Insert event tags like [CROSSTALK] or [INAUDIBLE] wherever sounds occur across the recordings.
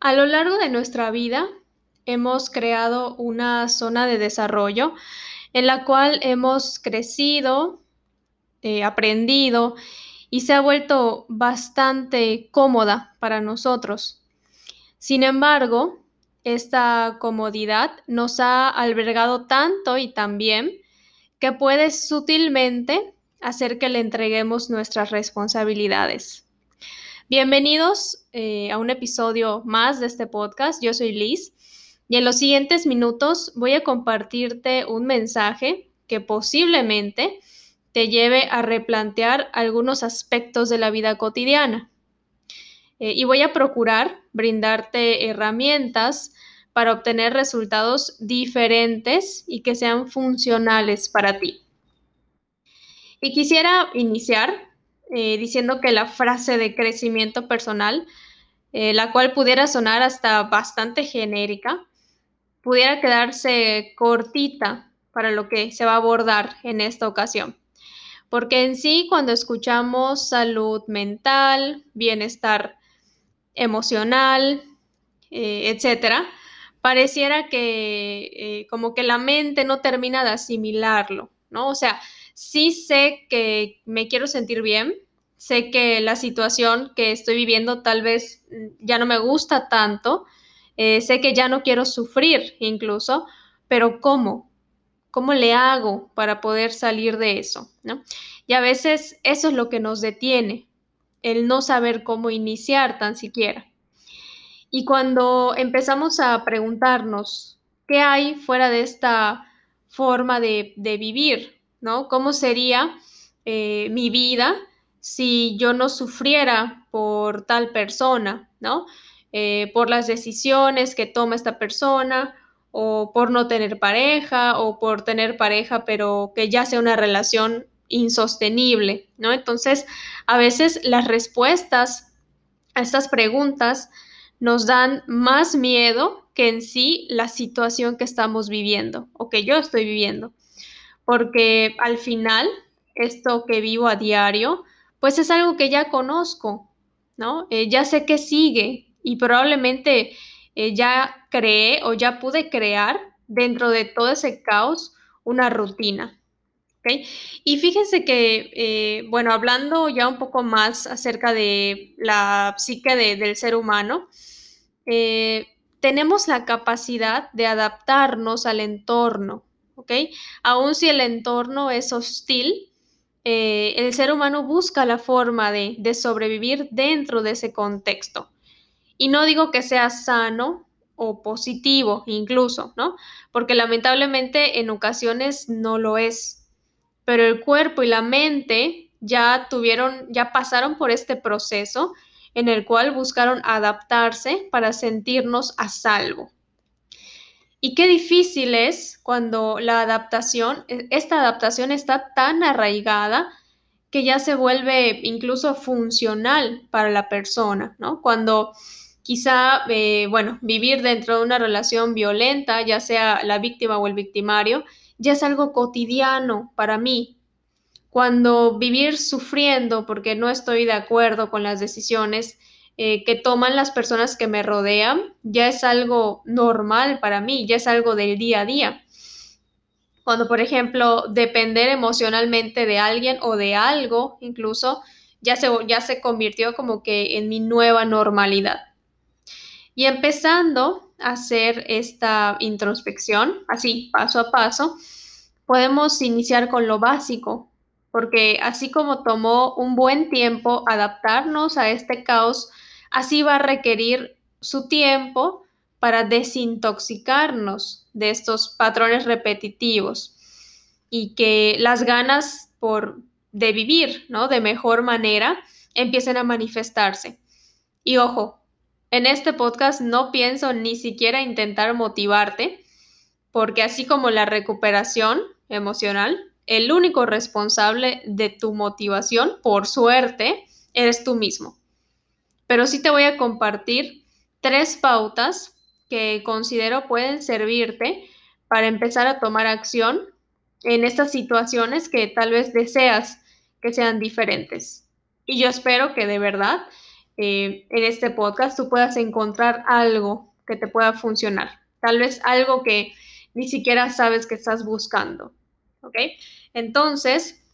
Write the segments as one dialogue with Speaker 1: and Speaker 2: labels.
Speaker 1: A lo largo de nuestra vida hemos creado una zona de desarrollo en la cual hemos crecido, eh, aprendido y se ha vuelto bastante cómoda para nosotros. Sin embargo, esta comodidad nos ha albergado tanto y tan bien que puede sutilmente hacer que le entreguemos nuestras responsabilidades. Bienvenidos eh, a un episodio más de este podcast. Yo soy Liz y en los siguientes minutos voy a compartirte un mensaje que posiblemente te lleve a replantear algunos aspectos de la vida cotidiana. Eh, y voy a procurar brindarte herramientas para obtener resultados diferentes y que sean funcionales para ti. Y quisiera iniciar eh, diciendo que la frase de crecimiento personal, eh, la cual pudiera sonar hasta bastante genérica, pudiera quedarse cortita para lo que se va a abordar en esta ocasión. Porque en sí, cuando escuchamos salud mental, bienestar emocional, eh, etcétera, pareciera que como que la mente no termina de asimilarlo, ¿no? O sea, sí sé que me quiero sentir bien, sé que la situación que estoy viviendo tal vez mm, ya no me gusta tanto, eh, sé que ya no quiero sufrir incluso, pero ¿cómo? ¿Cómo le hago para poder salir de eso? ¿no? Y a veces eso es lo que nos detiene, el no saber cómo iniciar tan siquiera. Y cuando empezamos a preguntarnos qué hay fuera de esta forma de, de vivir, ¿no? ¿Cómo sería eh, mi vida si yo no sufriera por tal persona, ¿no? Eh, por las decisiones que toma esta persona o por no tener pareja o por tener pareja pero que ya sea una relación insostenible, ¿no? Entonces, a veces las respuestas a estas preguntas nos dan más miedo que en sí la situación que estamos viviendo o que yo estoy viviendo porque al final esto que vivo a diario, pues es algo que ya conozco, ¿no? Eh, ya sé que sigue y probablemente eh, ya creé o ya pude crear dentro de todo ese caos una rutina. Y fíjense que, eh, bueno, hablando ya un poco más acerca de la psique del ser humano, tenemos la capacidad de adaptarnos al entorno, ¿ok? Aun si el entorno es hostil, eh, el ser humano busca la forma de, de sobrevivir dentro de ese contexto. Y no digo que sea sano o positivo incluso, ¿no? Porque lamentablemente en ocasiones no lo es. Pero el cuerpo y la mente ya tuvieron, ya pasaron por este proceso en el cual buscaron adaptarse para sentirnos a salvo. Y qué difícil es cuando la adaptación, e, esta adaptación está tan arraigada que ya se vuelve incluso funcional para la persona, ¿no? Cuando quizá, eh, bueno, vivir dentro de una relación violenta, ya sea la víctima o el victimario, ya es algo cotidiano para mí. Cuando vivir sufriendo porque no estoy de acuerdo con las decisiones eh, que toman las personas que me rodean ya es algo normal para mí, ya es algo del día a día. Cuando, por ejemplo, depender emocionalmente de alguien o de algo, incluso, ya se, ya se convirtió como que en mi nueva normalidad. Y empezando a hacer esta introspección, así, paso a paso, podemos iniciar con lo básico, porque así como tomó un buen tiempo adaptarnos a este caos Así va a requerir su tiempo para desintoxicarnos de estos patrones repetitivos y que las ganas por de vivir, ¿no? De mejor manera empiecen a manifestarse. Y ojo, en este podcast no pienso ni siquiera intentar motivarte, porque así como la recuperación emocional, el único responsable de tu motivación, por suerte, eres tú mismo pero sí te voy a compartir tres pautas que considero pueden servirte para empezar a tomar acción en estas situaciones que tal vez deseas que sean diferentes. Y yo espero que de verdad eh, en este podcast tú puedas encontrar algo que te pueda funcionar. Tal vez algo que ni siquiera sabes que estás buscando. ¿Ok? Entonces,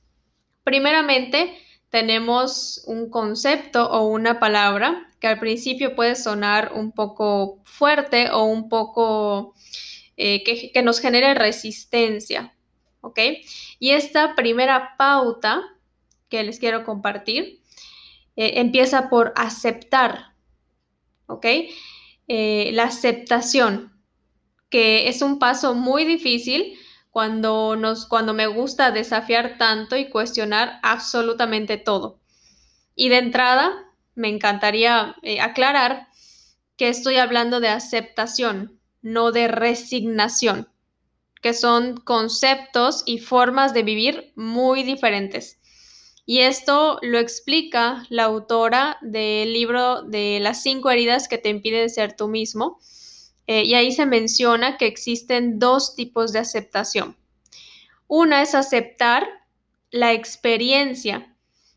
Speaker 1: primeramente tenemos un concepto o una palabra que al principio puede sonar un poco fuerte o un poco eh, que, nos genere resistencia. ¿Ok? Y esta primera pauta que les quiero compartir eh, empieza por aceptar. ¿Ok? Eh, la aceptación que es un paso muy difícil cuando, nos, cuando me gusta desafiar tanto y cuestionar absolutamente todo. Y de entrada, me encantaría eh, aclarar que estoy hablando de aceptación, no de resignación, que son conceptos y formas de vivir muy diferentes. Y esto lo explica la autora del libro de las cinco heridas que te impiden ser tú mismo, eh, y ahí se menciona que existen dos tipos de aceptación. Una es aceptar la experiencia,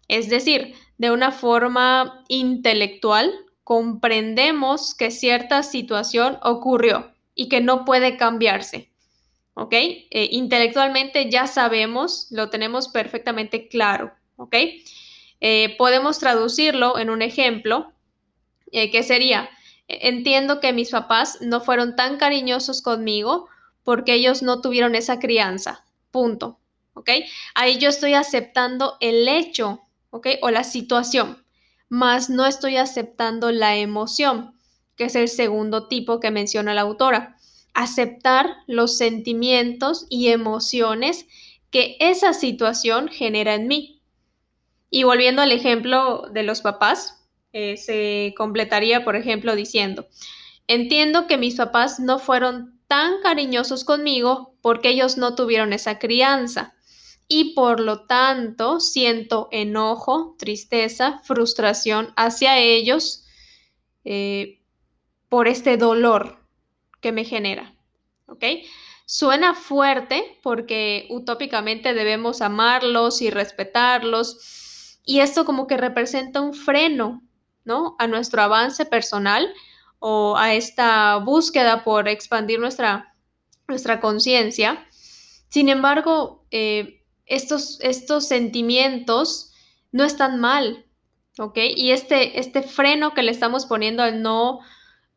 Speaker 1: es decir, de una forma intelectual, comprendemos que cierta situación ocurrió y que no puede cambiarse. ¿Ok? Eh, intelectualmente ya sabemos, lo tenemos perfectamente claro. ¿Ok? Eh, podemos traducirlo en un ejemplo, que sería, Entiendo que mis papás no fueron tan cariñosos conmigo porque ellos no tuvieron esa crianza. Punto. ¿Ok? Ahí yo estoy aceptando el hecho, ¿ok? O la situación, más no estoy aceptando la emoción, que es el segundo tipo que menciona la autora. Aceptar los sentimientos y emociones que esa situación genera en mí. Y volviendo al ejemplo de los papás, eh, se completaría, por ejemplo, diciendo, entiendo que mis papás no fueron tan cariñosos conmigo porque ellos no tuvieron esa crianza y por lo tanto siento enojo, tristeza, frustración hacia ellos eh, por este dolor que me genera. ¿Ok? Suena fuerte porque utópicamente debemos amarlos y respetarlos y esto como que representa un freno a nuestro avance personal o a esta búsqueda por expandir nuestra, nuestra conciencia. Sin embargo, eh, estos, estos sentimientos no están mal, ¿ok? Y este, este freno que le estamos poniendo al no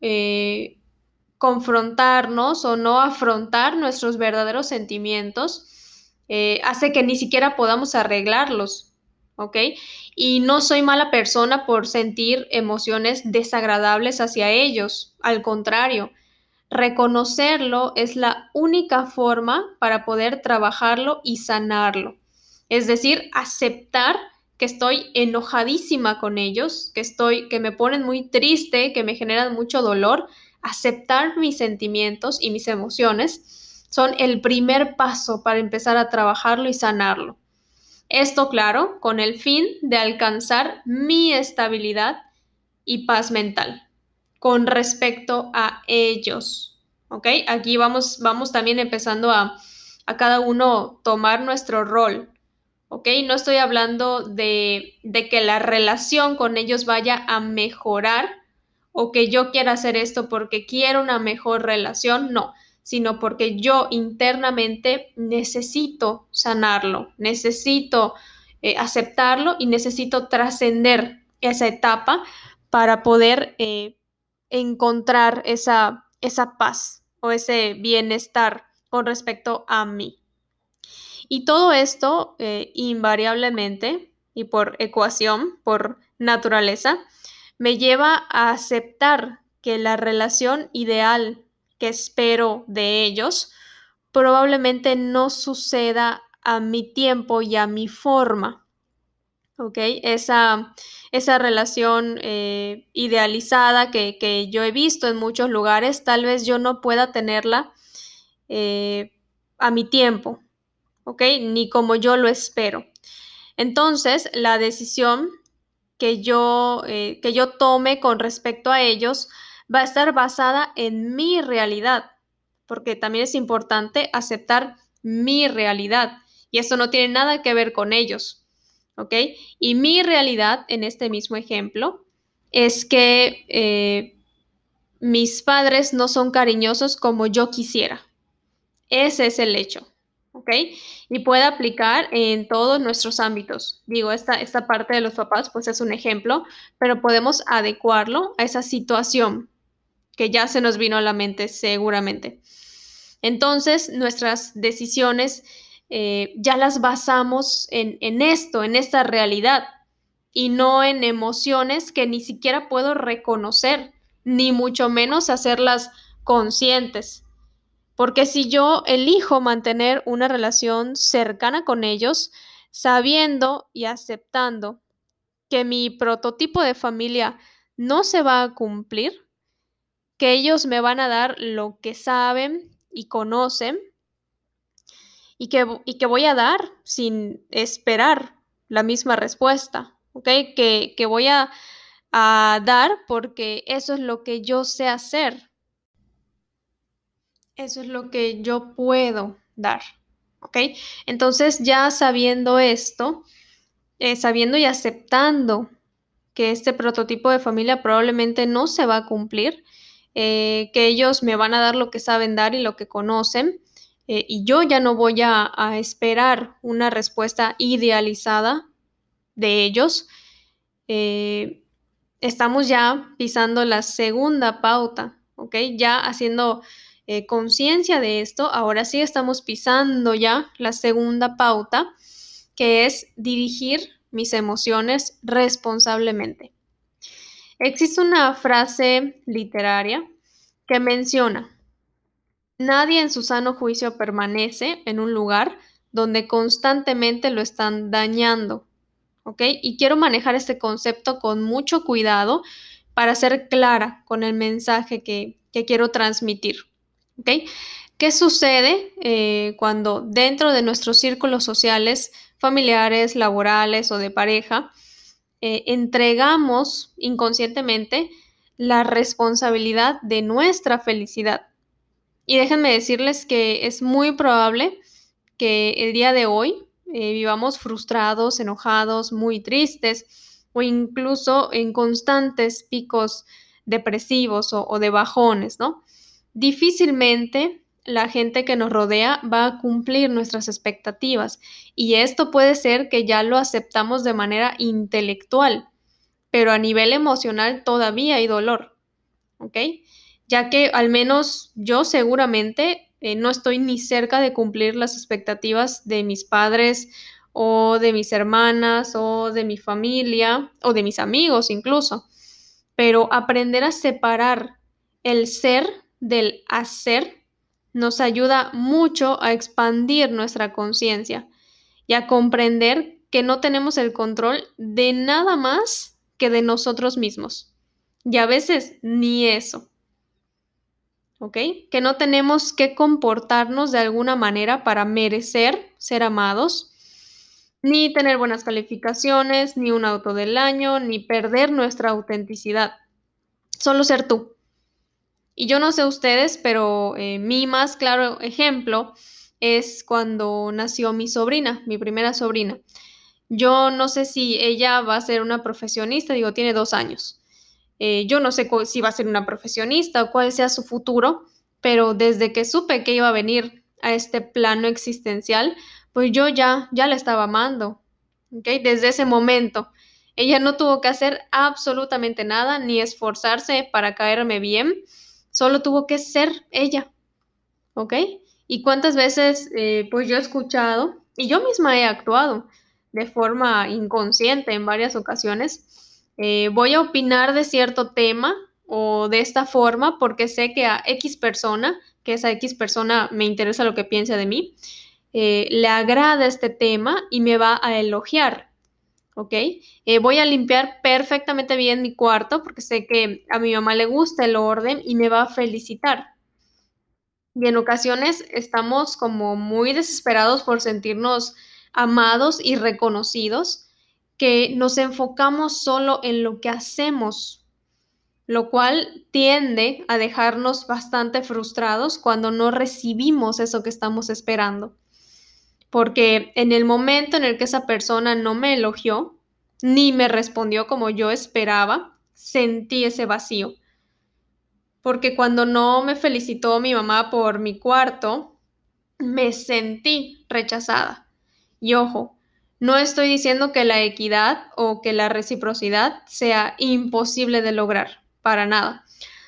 Speaker 1: eh, confrontarnos o no afrontar nuestros verdaderos sentimientos eh, hace que ni siquiera podamos arreglarlos, ¿ok? Y no soy mala persona por sentir emociones desagradables hacia ellos, al contrario, reconocerlo es la única forma para poder trabajarlo y sanarlo. Es decir, aceptar que estoy enojadísima con ellos, que estoy que me ponen muy triste, que me generan mucho dolor, aceptar mis sentimientos y mis emociones son el primer paso para empezar a trabajarlo y sanarlo. Esto, claro, con el fin de alcanzar mi estabilidad y paz mental con respecto a ellos. ¿Ok? Aquí vamos, vamos también empezando a, a cada uno tomar nuestro rol. ¿Ok? No estoy hablando de, de que la relación con ellos vaya a mejorar o que yo quiera hacer esto porque quiero una mejor relación. No, sino porque yo internamente necesito sanarlo, necesito eh, aceptarlo y necesito trascender esa etapa para poder eh, encontrar esa, esa paz o ese bienestar con respecto a mí. Y todo esto eh, invariablemente y por ecuación, por naturaleza, me lleva a aceptar que la relación ideal que espero de ellos, probablemente no suceda a mi tiempo y a mi forma. ¿Ok? Esa, esa relación eh, idealizada que, yo he visto en muchos lugares, tal vez yo no pueda tenerla eh, a mi tiempo. ¿Ok? Ni como yo lo espero. Entonces, la decisión que yo, eh, que yo tome con respecto a ellos va a estar basada en mi realidad, porque también es importante aceptar mi realidad y eso no tiene nada que ver con ellos, ¿ok? Y mi realidad en este mismo ejemplo es que eh, mis padres no son cariñosos como yo quisiera. Ese es el hecho. ¿ok? Y puede aplicar en todos nuestros ámbitos. Digo, esta, esta parte de los papás, pues es un ejemplo, pero podemos adecuarlo a esa situación que ya se nos vino a la mente seguramente. Entonces, nuestras decisiones eh, ya las basamos en, en esto, en esta realidad, y no en emociones que ni siquiera puedo reconocer, ni mucho menos hacerlas conscientes. Porque si yo elijo mantener una relación cercana con ellos, sabiendo y aceptando que mi prototipo de familia no se va a cumplir, que ellos me van a dar lo que saben y conocen y que, y que voy a dar sin esperar la misma respuesta. Que, que voy a, a dar porque eso es lo que yo sé hacer, eso es lo que yo puedo dar. Entonces ya sabiendo esto, eh, sabiendo y aceptando que este prototipo de familia probablemente no se va a cumplir, eh, que ellos me van a dar lo que saben dar y lo que conocen, eh, y yo ya no voy a, esperar una respuesta idealizada de ellos, estamos ya pisando la segunda pauta, ¿ok? Ya haciendo eh, conciencia de esto, ahora sí estamos pisando ya la segunda pauta, que es dirigir mis emociones responsablemente. Existe una frase literaria que menciona, nadie en su sano juicio permanece en un lugar donde constantemente lo están dañando. ¿Ok? Y quiero manejar este concepto con mucho cuidado para ser clara con el mensaje que, que quiero transmitir. ¿Qué sucede eh, cuando dentro de nuestros círculos sociales, familiares, laborales o de pareja, eh, entregamos inconscientemente la responsabilidad de nuestra felicidad? Y déjenme decirles que es muy probable que el día de hoy eh, vivamos frustrados, enojados, muy tristes o incluso en constantes picos depresivos o, o de bajones, ¿no? difícilmente la gente que nos rodea va a cumplir nuestras expectativas y esto puede ser que ya lo aceptamos de manera intelectual, pero a nivel emocional todavía hay dolor, ¿ok? Ya que al menos yo seguramente eh, no estoy ni cerca de cumplir las expectativas de mis padres o de mis hermanas o de mi familia o de mis amigos incluso, pero aprender a separar el ser del hacer nos ayuda mucho a expandir nuestra conciencia y a comprender que no tenemos el control de nada más que de nosotros mismos. Y a veces ni eso. ¿Ok? Que no tenemos que comportarnos de alguna manera para merecer ser amados, ni tener buenas calificaciones, ni un auto del año, ni perder nuestra autenticidad. Solo ser tú. Y yo no sé ustedes, pero eh, mi más claro ejemplo es cuando nació mi sobrina, mi primera sobrina. Yo no sé si ella va a ser una profesionista, digo, tiene dos años. Eh, yo no sé si va a ser una profesionista o cuál sea su futuro, pero desde que supe que iba a venir a este plano existencial, pues yo ya, ya la estaba amando, ¿ok? Desde ese momento. Ella no tuvo que hacer absolutamente nada ni esforzarse para caerme bien solo tuvo que ser ella, ¿ok? Y cuántas veces, eh, pues yo he escuchado, y yo misma he actuado de forma inconsciente en varias ocasiones, eh, voy a opinar de cierto tema o de esta forma porque sé que a X persona, que esa X persona me interesa lo que piensa de mí, eh, le agrada este tema y me va a elogiar. ¿Ok? Eh, voy a limpiar perfectamente bien mi cuarto porque sé que a mi mamá le gusta el orden y me va a felicitar. Y en ocasiones estamos como muy desesperados por sentirnos amados y reconocidos, que nos enfocamos solo en lo que hacemos, lo cual tiende a dejarnos bastante frustrados cuando no recibimos eso que estamos esperando porque en el momento en el que esa persona no me elogió, ni me respondió como yo esperaba, sentí ese vacío. Porque cuando no me felicitó mi mamá por mi cuarto, me sentí rechazada. Y ojo, no estoy diciendo que la equidad o que la reciprocidad sea imposible de lograr, para nada.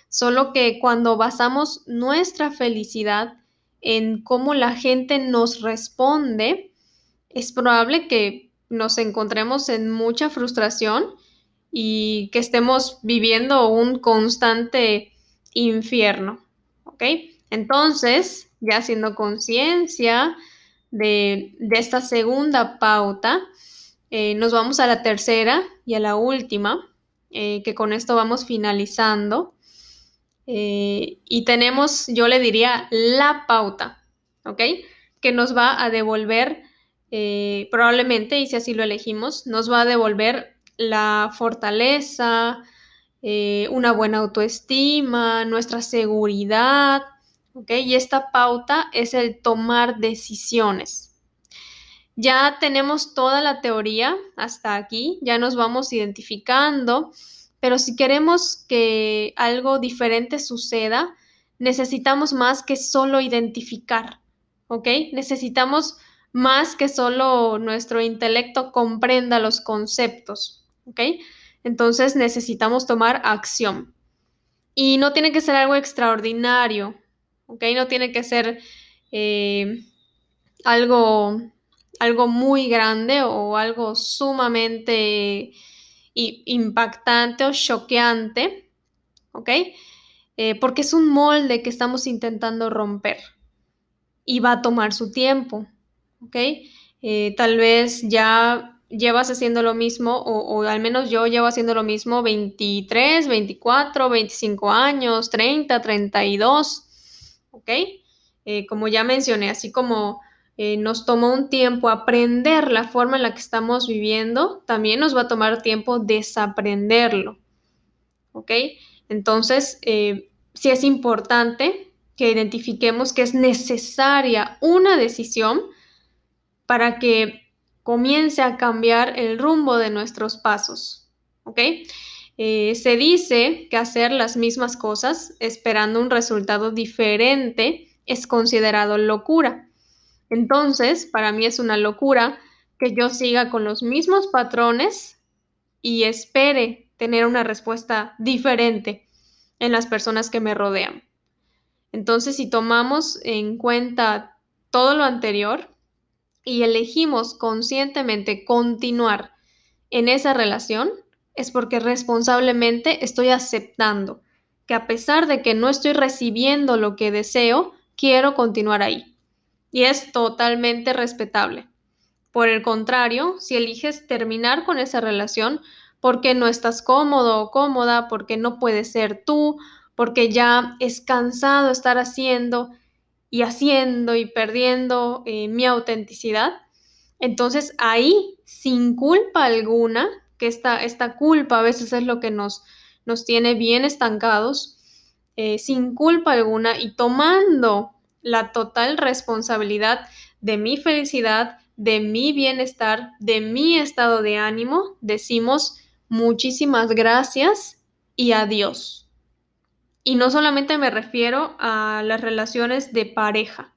Speaker 1: Solo que cuando basamos nuestra felicidad en cómo la gente nos responde, es probable que nos encontremos en mucha frustración y que estemos viviendo un constante infierno. ¿Ok? Entonces, ya haciendo conciencia de, esta segunda pauta, eh, nos vamos a la tercera y a la última, eh, que con esto vamos finalizando. Eh, y tenemos, yo le diría, la pauta, ¿ok? Que nos va a devolver, probablemente, y si así lo elegimos, nos va a devolver la fortaleza, una buena autoestima, nuestra seguridad, y esta pauta es el tomar decisiones. Ya tenemos toda la teoría hasta aquí, ya nos vamos identificando, pero si queremos que algo diferente suceda, necesitamos más que solo identificar, ¿ok? Necesitamos más que solo nuestro intelecto comprenda los conceptos, ¿ok? Entonces necesitamos tomar acción. Y no tiene que ser algo extraordinario, ¿ok? No tiene que ser eh, algo, algo muy grande o algo sumamente impactante o choqueante, ¿ok? Eh, porque es un molde que estamos intentando romper y va a tomar su tiempo, ¿ok? Eh, tal vez ya llevas haciendo lo mismo, o, o, al menos yo llevo haciendo lo mismo 23, 24, 25 años, 30, 32. ¿ok? Eh, como ya mencioné, así como eh, nos tomó un tiempo aprender la forma en la que estamos viviendo, también nos va a tomar tiempo desaprenderlo, ¿ok? Entonces, eh, sí es importante que identifiquemos que es necesaria una decisión para que comience a cambiar el rumbo de nuestros pasos, ¿ok? Eh, se dice que hacer las mismas cosas esperando un resultado diferente es considerado locura. Entonces, para mí es una locura que yo siga con los mismos patrones y espere tener una respuesta diferente en las personas que me rodean. Entonces, si tomamos en cuenta todo lo anterior y elegimos conscientemente continuar en esa relación, es porque responsablemente estoy aceptando que a pesar de que no estoy recibiendo lo que deseo, quiero continuar ahí. Y es totalmente respetable. Por el contrario, si eliges terminar con esa relación porque no estás cómodo o cómoda, porque no puedes ser tú, porque ya es cansado estar haciendo y haciendo y perdiendo eh, mi autenticidad, entonces ahí, sin culpa alguna, que esta, esta culpa a veces es lo que nos, nos tiene bien estancados, eh, sin culpa alguna y tomando la total responsabilidad de mi felicidad, de mi bienestar, de mi estado de ánimo, decimos muchísimas gracias y adiós. Y no solamente me refiero a las relaciones de pareja,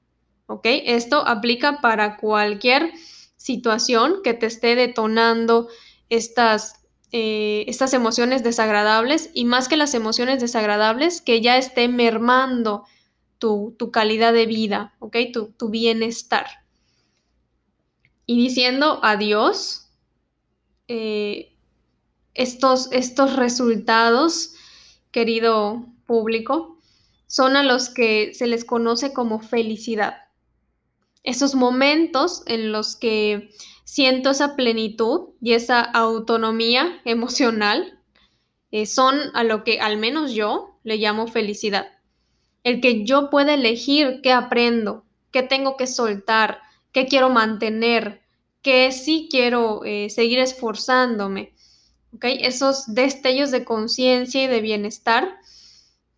Speaker 1: ¿ok? Esto aplica para cualquier situación que te esté detonando estas, eh, estas emociones desagradables y más que las emociones desagradables, que ya esté mermando tu, calidad de vida, ¿ok? Tu, bienestar. Y diciendo adiós, eh, estos, estos resultados, querido público, son a los que se les conoce como felicidad. Esos momentos en los que siento esa plenitud y esa autonomía [LAUGHS] emocional eh, son a lo que al menos yo le llamo felicidad. El que yo pueda elegir qué aprendo, qué tengo que soltar, qué quiero mantener, qué sí quiero eh, seguir esforzándome. Esos destellos de conciencia y de bienestar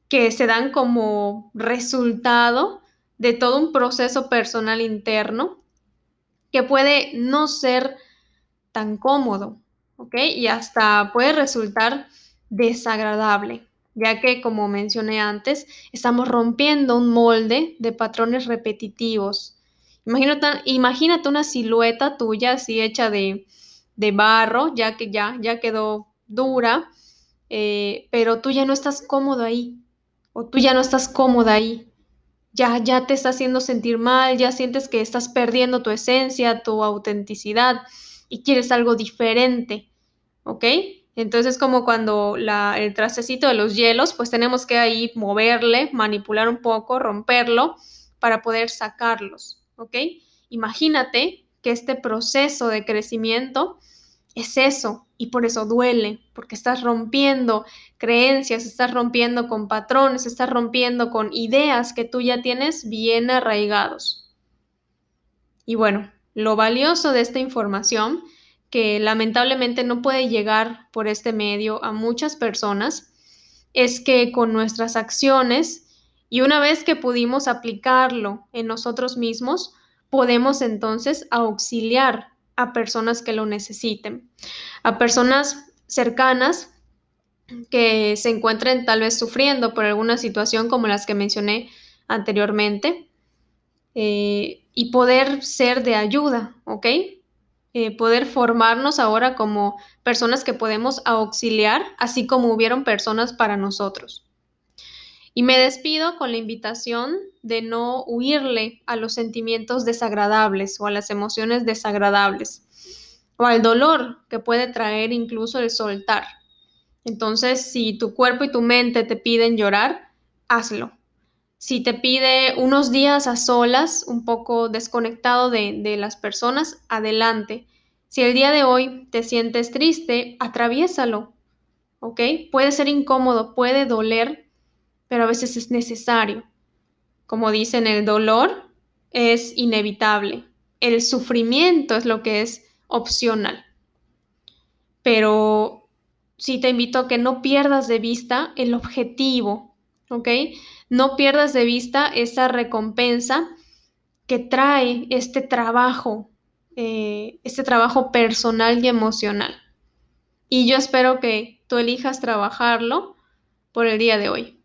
Speaker 1: que se dan como resultado de todo un proceso personal interno que puede no ser tan cómodo. Y hasta puede resultar desagradable, ya que, como mencioné antes, estamos rompiendo un molde de patrones repetitivos. Imagínate, imagínate una silueta tuya así hecha de, de barro, ya que ya, ya quedó dura, eh, pero tú ya no estás cómodo ahí, o tú ya no estás cómoda ahí. Ya, ya te está haciendo sentir mal, ya sientes que estás perdiendo tu esencia, tu autenticidad y quieres algo diferente, ¿ok? Entonces, como cuando la, el trastecito de los hielos, pues tenemos que ahí moverle, manipular un poco, romperlo para poder sacarlos, ¿ok? Imagínate que este proceso de crecimiento es eso y por eso duele, porque estás rompiendo creencias, estás rompiendo con patrones, estás rompiendo con ideas que tú ya tienes bien arraigados. Y bueno, lo valioso de esta información que lamentablemente no puede llegar por este medio a muchas personas, es que con nuestras acciones y una vez que pudimos aplicarlo en nosotros mismos, podemos entonces auxiliar a personas que lo necesiten, a personas cercanas que se encuentren tal vez sufriendo por alguna situación como las que mencioné anteriormente eh, y poder ser de ayuda, ¿ok? Eh, poder formarnos ahora como personas que podemos auxiliar, así como hubieron personas para nosotros. Y me despido con la invitación de no huirle a los sentimientos desagradables o a las emociones desagradables o al dolor que puede traer incluso el soltar. Entonces, si tu cuerpo y tu mente te piden llorar, hazlo. Si te pide unos días a solas, un poco desconectado de, las personas, adelante. Si el día de hoy te sientes triste, atraviésalo, ¿ok? Puede ser incómodo, puede doler, pero a veces es necesario. Como dicen, el dolor es inevitable. El sufrimiento es lo que es opcional. Pero sí te invito a que no pierdas de vista el objetivo, ¿ok? No pierdas de vista esa recompensa que trae este trabajo, eh, este trabajo personal y emocional. Y yo espero que tú elijas trabajarlo por el día de hoy.